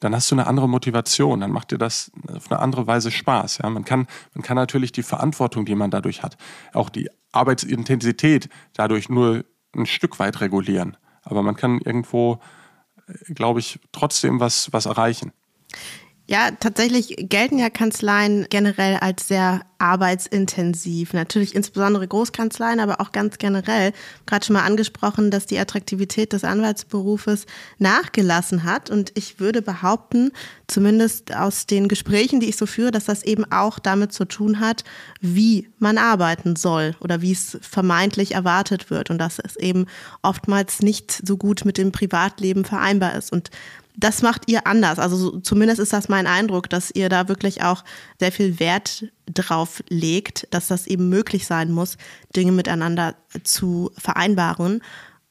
dann hast du eine andere Motivation, dann macht dir das auf eine andere Weise Spaß. Ja? Man, kann, man kann natürlich die Verantwortung, die man dadurch hat, auch die Arbeitsintensität dadurch nur ein Stück weit regulieren. Aber man kann irgendwo glaube ich, trotzdem was, was erreichen. Ja, tatsächlich gelten ja Kanzleien generell als sehr arbeitsintensiv. Natürlich insbesondere Großkanzleien, aber auch ganz generell. Gerade schon mal angesprochen, dass die Attraktivität des Anwaltsberufes nachgelassen hat. Und ich würde behaupten, zumindest aus den Gesprächen, die ich so führe, dass das eben auch damit zu tun hat, wie man arbeiten soll oder wie es vermeintlich erwartet wird. Und dass es eben oftmals nicht so gut mit dem Privatleben vereinbar ist. Und das macht ihr anders. Also zumindest ist das mein Eindruck, dass ihr da wirklich auch sehr viel Wert drauf legt, dass das eben möglich sein muss, Dinge miteinander zu vereinbaren.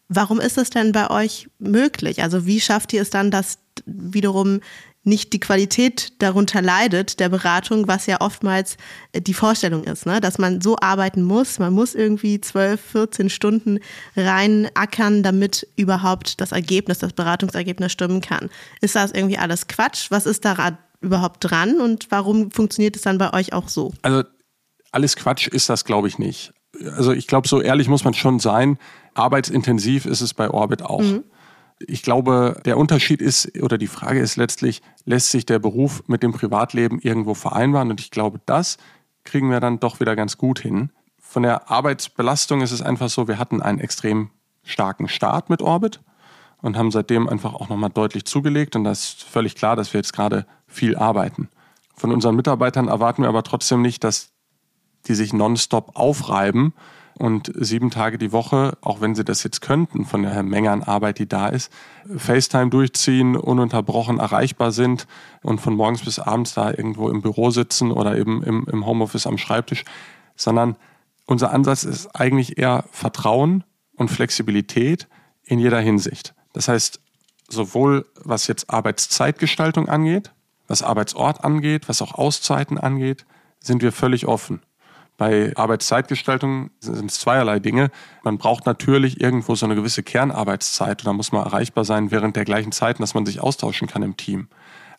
Warum ist es denn bei euch möglich? Also wie schafft ihr es dann, dass wiederum nicht die Qualität darunter leidet, der Beratung, was ja oftmals äh, die Vorstellung ist, ne? dass man so arbeiten muss. Man muss irgendwie 12, 14 Stunden reinackern, damit überhaupt das Ergebnis, das Beratungsergebnis stimmen kann. Ist das irgendwie alles Quatsch? Was ist da überhaupt dran und warum funktioniert es dann bei euch auch so? Also alles Quatsch ist das, glaube ich, nicht. Also ich glaube, so ehrlich muss man schon sein. Arbeitsintensiv ist es bei Orbit auch. Mhm ich glaube, der Unterschied ist oder die Frage ist letztlich, lässt sich der Beruf mit dem Privatleben irgendwo vereinbaren? Und ich glaube, das kriegen wir dann doch wieder ganz gut hin. Von der Arbeitsbelastung ist es einfach so, wir hatten einen extrem starken Start mit Orbit und haben seitdem einfach auch nochmal deutlich zugelegt. Und da ist völlig klar, dass wir jetzt gerade viel arbeiten. Von unseren Mitarbeitern erwarten wir aber trotzdem nicht, dass die sich nonstop aufreiben, und sieben Tage die Woche, auch wenn sie das jetzt könnten von der Menge an Arbeit, die da ist, FaceTime durchziehen, ununterbrochen erreichbar sind und von morgens bis abends da irgendwo im Büro sitzen oder eben im, im Homeoffice am Schreibtisch, sondern unser Ansatz ist eigentlich eher Vertrauen und Flexibilität in jeder Hinsicht. Das heißt, sowohl was jetzt Arbeitszeitgestaltung angeht, was Arbeitsort angeht, was auch Auszeiten angeht, sind wir völlig offen. Bei Arbeitszeitgestaltung sind es zweierlei Dinge. Man braucht natürlich irgendwo so eine gewisse Kernarbeitszeit und da muss man erreichbar sein während der gleichen Zeiten, dass man sich austauschen kann im Team.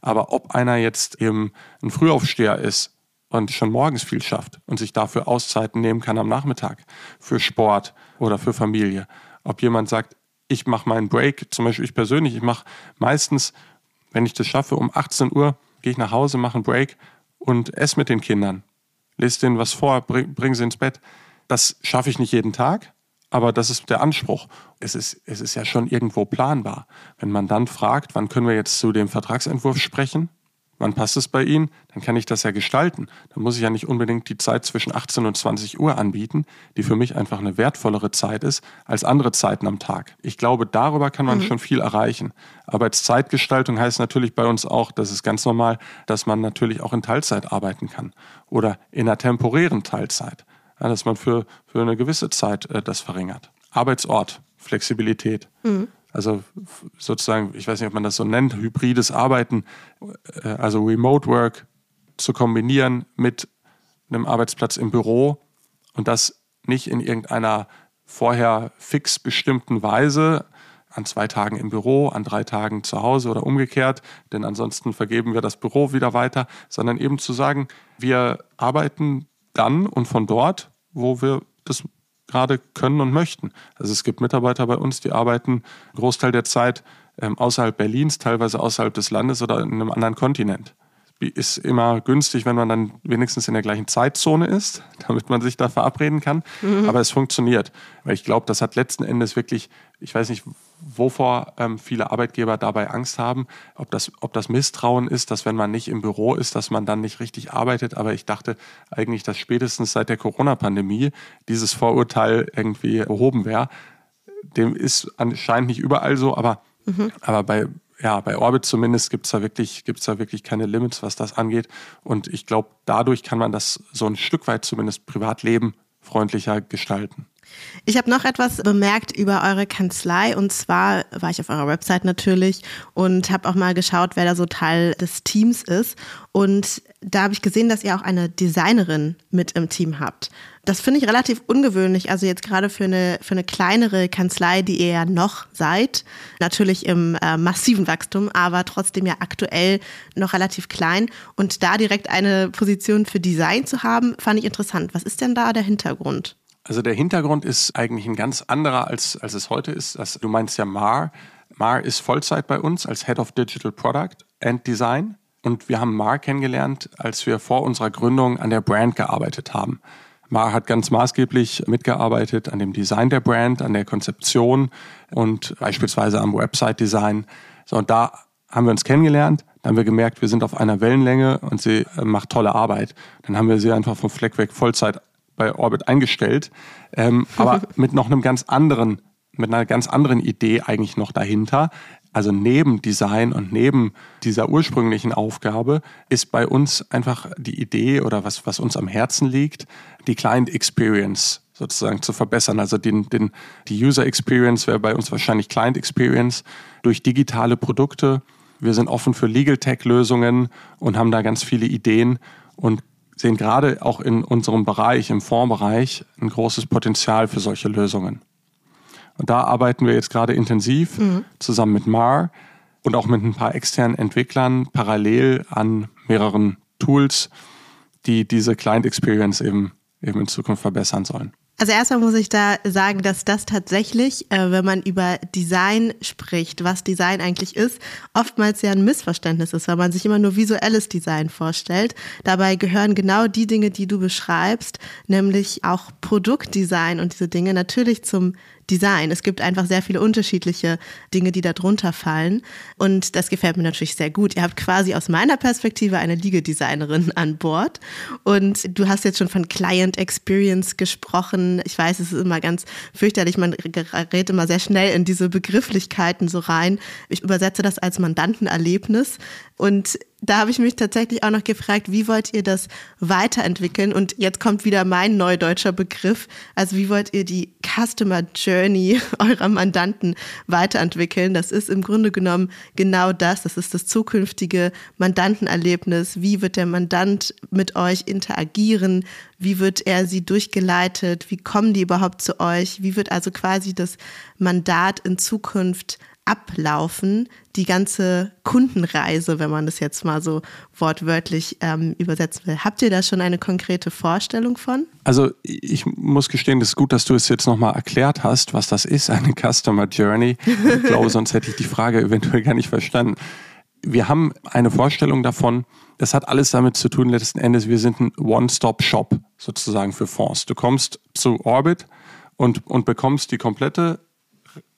Aber ob einer jetzt eben ein Frühaufsteher ist und schon morgens viel schafft und sich dafür Auszeiten nehmen kann am Nachmittag für Sport oder für Familie, ob jemand sagt, ich mache meinen Break, zum Beispiel ich persönlich, ich mache meistens, wenn ich das schaffe, um 18 Uhr gehe ich nach Hause, mache einen Break und esse mit den Kindern lese denen was vor, bring, bring sie ins Bett. Das schaffe ich nicht jeden Tag, aber das ist der Anspruch. Es ist, es ist ja schon irgendwo planbar. Wenn man dann fragt, wann können wir jetzt zu dem Vertragsentwurf sprechen, wann passt es bei Ihnen, dann kann ich das ja gestalten. Dann muss ich ja nicht unbedingt die Zeit zwischen 18 und 20 Uhr anbieten, die für mich einfach eine wertvollere Zeit ist als andere Zeiten am Tag. Ich glaube, darüber kann man mhm. schon viel erreichen. Arbeitszeitgestaltung heißt natürlich bei uns auch, das ist ganz normal, dass man natürlich auch in Teilzeit arbeiten kann oder in einer temporären Teilzeit, ja, dass man für, für eine gewisse Zeit äh, das verringert. Arbeitsort, Flexibilität. Mhm. Also sozusagen, ich weiß nicht, ob man das so nennt, hybrides Arbeiten, äh, also Remote Work zu kombinieren mit einem Arbeitsplatz im Büro und das nicht in irgendeiner vorher fix bestimmten Weise, an zwei Tagen im Büro, an drei Tagen zu Hause oder umgekehrt, denn ansonsten vergeben wir das Büro wieder weiter, sondern eben zu sagen, wir arbeiten dann und von dort, wo wir das gerade können und möchten. Also es gibt Mitarbeiter bei uns, die arbeiten einen Großteil der Zeit ähm, außerhalb Berlins, teilweise außerhalb des Landes oder in einem anderen Kontinent ist immer günstig, wenn man dann wenigstens in der gleichen Zeitzone ist, damit man sich da verabreden kann. Mhm. Aber es funktioniert. Weil ich glaube, das hat letzten Endes wirklich, ich weiß nicht, wovor ähm, viele Arbeitgeber dabei Angst haben, ob das, ob das Misstrauen ist, dass wenn man nicht im Büro ist, dass man dann nicht richtig arbeitet. Aber ich dachte eigentlich, dass spätestens seit der Corona-Pandemie dieses Vorurteil irgendwie behoben wäre. Dem ist anscheinend nicht überall so, aber, mhm. aber bei, ja, bei Orbit zumindest gibt es da, wirklich, da wirklich keine Limits, was das angeht. Und ich glaube, dadurch kann man das so ein Stück weit zumindest Privatleben freundlicher gestalten. Ich habe noch etwas bemerkt über eure Kanzlei und zwar war ich auf eurer Website natürlich und habe auch mal geschaut, wer da so Teil des Teams ist und da habe ich gesehen, dass ihr auch eine Designerin mit im Team habt. Das finde ich relativ ungewöhnlich, also jetzt gerade für eine, für eine kleinere Kanzlei, die ihr ja noch seid, natürlich im äh, massiven Wachstum, aber trotzdem ja aktuell noch relativ klein und da direkt eine Position für Design zu haben, fand ich interessant. Was ist denn da der Hintergrund? Also der Hintergrund ist eigentlich ein ganz anderer, als, als es heute ist. Das, du meinst ja Mar. Mar ist Vollzeit bei uns als Head of Digital Product and Design. Und wir haben Mar kennengelernt, als wir vor unserer Gründung an der Brand gearbeitet haben. Mar hat ganz maßgeblich mitgearbeitet an dem Design der Brand, an der Konzeption und beispielsweise am Website-Design. So, und da haben wir uns kennengelernt. Dann haben wir gemerkt, wir sind auf einer Wellenlänge und sie macht tolle Arbeit. Dann haben wir sie einfach vom Fleck weg Vollzeit bei Orbit eingestellt, ähm, aber mit noch einem ganz anderen, mit einer ganz anderen Idee eigentlich noch dahinter. Also neben Design und neben dieser ursprünglichen Aufgabe ist bei uns einfach die Idee oder was, was uns am Herzen liegt, die Client Experience sozusagen zu verbessern. Also den, den, die User Experience wäre bei uns wahrscheinlich Client Experience durch digitale Produkte. Wir sind offen für Legal Tech Lösungen und haben da ganz viele Ideen und sehen gerade auch in unserem Bereich, im Fondsbereich, ein großes Potenzial für solche Lösungen. Und da arbeiten wir jetzt gerade intensiv mhm. zusammen mit MAR und auch mit ein paar externen Entwicklern parallel an mehreren Tools, die diese Client Experience eben, eben in Zukunft verbessern sollen. Also erstmal muss ich da sagen, dass das tatsächlich, äh, wenn man über Design spricht, was Design eigentlich ist, oftmals ja ein Missverständnis ist, weil man sich immer nur visuelles Design vorstellt. Dabei gehören genau die Dinge, die du beschreibst, nämlich auch Produktdesign und diese Dinge natürlich zum Design. Es gibt einfach sehr viele unterschiedliche Dinge, die da drunter fallen. Und das gefällt mir natürlich sehr gut. Ihr habt quasi aus meiner Perspektive eine Liege-Designerin an Bord. Und du hast jetzt schon von Client Experience gesprochen. Ich weiß, es ist immer ganz fürchterlich. Man gerät immer sehr schnell in diese Begrifflichkeiten so rein. Ich übersetze das als Mandantenerlebnis. Und da habe ich mich tatsächlich auch noch gefragt, wie wollt ihr das weiterentwickeln? Und jetzt kommt wieder mein neudeutscher Begriff. Also wie wollt ihr die Customer Journey eurer Mandanten weiterentwickeln? Das ist im Grunde genommen genau das. Das ist das zukünftige Mandantenerlebnis. Wie wird der Mandant mit euch interagieren? Wie wird er sie durchgeleitet? Wie kommen die überhaupt zu euch? Wie wird also quasi das Mandat in Zukunft ablaufen, die ganze Kundenreise, wenn man das jetzt mal so wortwörtlich ähm, übersetzen will. Habt ihr da schon eine konkrete Vorstellung von? Also ich muss gestehen, es ist gut, dass du es jetzt nochmal erklärt hast, was das ist, eine Customer Journey. Ich glaube, sonst hätte ich die Frage eventuell gar nicht verstanden. Wir haben eine Vorstellung davon, das hat alles damit zu tun, letzten Endes, wir sind ein One-Stop-Shop sozusagen für Fonds. Du kommst zu Orbit und, und bekommst die komplette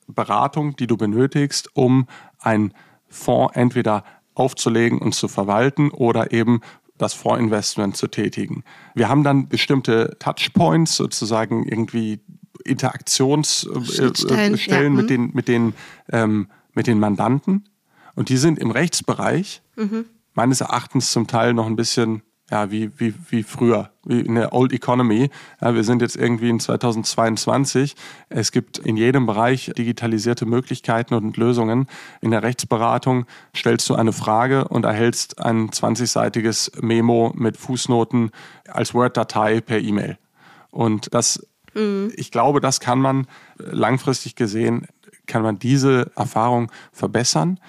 Beratung, die du benötigst, um einen Fonds entweder aufzulegen und zu verwalten oder eben das Fondsinvestment zu tätigen. Wir haben dann bestimmte Touchpoints, sozusagen irgendwie Interaktionsstellen äh, ja. mit, mhm. den, mit, den, ähm, mit den Mandanten. Und die sind im Rechtsbereich mhm. meines Erachtens zum Teil noch ein bisschen ja, wie, wie, wie früher, wie in der Old Economy. Ja, wir sind jetzt irgendwie in 2022. Es gibt in jedem Bereich digitalisierte Möglichkeiten und Lösungen. In der Rechtsberatung stellst du eine Frage und erhältst ein 20-seitiges Memo mit Fußnoten als Word-Datei per E-Mail. Und das, mhm. ich glaube, das kann man langfristig gesehen, kann man diese Erfahrung verbessern.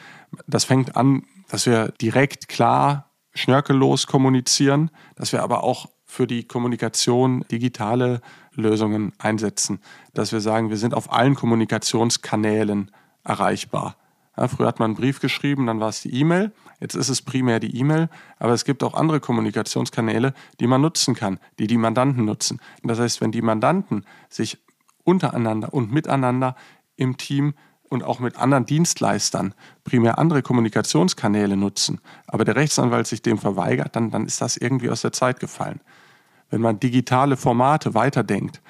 Das fängt an, dass wir direkt klar schnörkellos kommunizieren, dass wir aber auch für die Kommunikation digitale Lösungen einsetzen, dass wir sagen, wir sind auf allen Kommunikationskanälen erreichbar. Ja, früher hat man einen Brief geschrieben, dann war es die E-Mail. Jetzt ist es primär die E-Mail, aber es gibt auch andere Kommunikationskanäle, die man nutzen kann, die die Mandanten nutzen. Das heißt, wenn die Mandanten sich untereinander und miteinander im Team und auch mit anderen Dienstleistern primär andere Kommunikationskanäle nutzen, aber der Rechtsanwalt sich dem verweigert, dann, dann ist das irgendwie aus der Zeit gefallen. Wenn man digitale Formate weiterdenkt,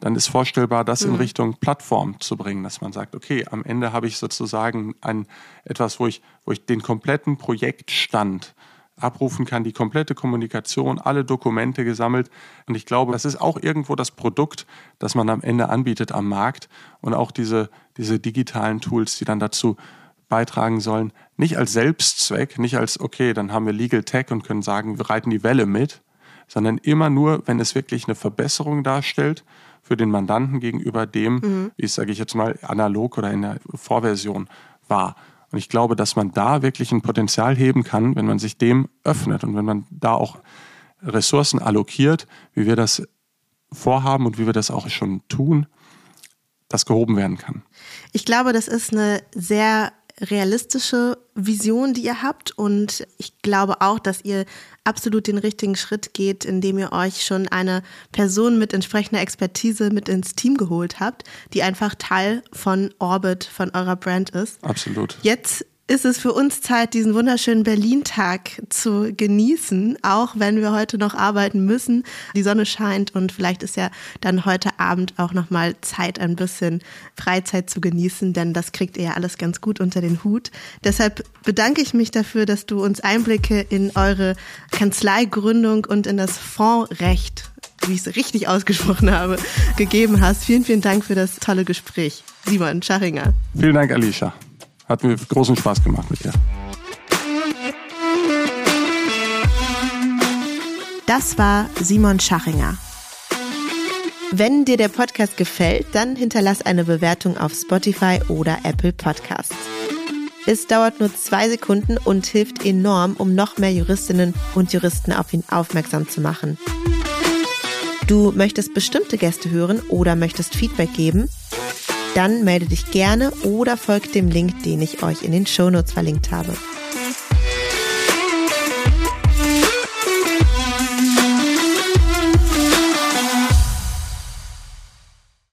dann ist vorstellbar, das in mhm. Richtung Plattform zu bringen, dass man sagt, okay, am Ende habe ich sozusagen ein, etwas, wo ich, wo ich den kompletten Projektstand abrufen kann, die komplette Kommunikation, alle Dokumente gesammelt. Und ich glaube, das ist auch irgendwo das Produkt, das man am Ende anbietet am Markt und auch diese, diese digitalen Tools, die dann dazu beitragen sollen, nicht als Selbstzweck, nicht als, okay, dann haben wir Legal Tech und können sagen, wir reiten die Welle mit, sondern immer nur, wenn es wirklich eine Verbesserung darstellt für den Mandanten gegenüber dem, mhm. wie es, sage ich jetzt mal, analog oder in der Vorversion war. Und ich glaube, dass man da wirklich ein Potenzial heben kann, wenn man sich dem öffnet und wenn man da auch Ressourcen allokiert, wie wir das vorhaben und wie wir das auch schon tun, das gehoben werden kann. Ich glaube, das ist eine sehr realistische Vision, die ihr habt. Und ich glaube auch, dass ihr absolut den richtigen Schritt geht, indem ihr euch schon eine Person mit entsprechender Expertise mit ins Team geholt habt, die einfach Teil von Orbit, von eurer Brand ist. Absolut. Jetzt ist es für uns Zeit, diesen wunderschönen Berlin-Tag zu genießen, auch wenn wir heute noch arbeiten müssen. Die Sonne scheint und vielleicht ist ja dann heute Abend auch nochmal Zeit, ein bisschen Freizeit zu genießen, denn das kriegt ihr ja alles ganz gut unter den Hut. Deshalb bedanke ich mich dafür, dass du uns Einblicke in eure Kanzleigründung und in das Fondsrecht wie ich es richtig ausgesprochen habe, gegeben hast. Vielen, vielen Dank für das tolle Gespräch. Simon Scharinger. Vielen Dank, Alicia. Hat mir großen Spaß gemacht mit dir. Das war Simon Schachinger. Wenn dir der Podcast gefällt, dann hinterlass eine Bewertung auf Spotify oder Apple Podcasts. Es dauert nur zwei Sekunden und hilft enorm, um noch mehr Juristinnen und Juristen auf ihn aufmerksam zu machen. Du möchtest bestimmte Gäste hören oder möchtest Feedback geben? Dann melde dich gerne oder folgt dem Link, den ich euch in den Shownotes verlinkt habe.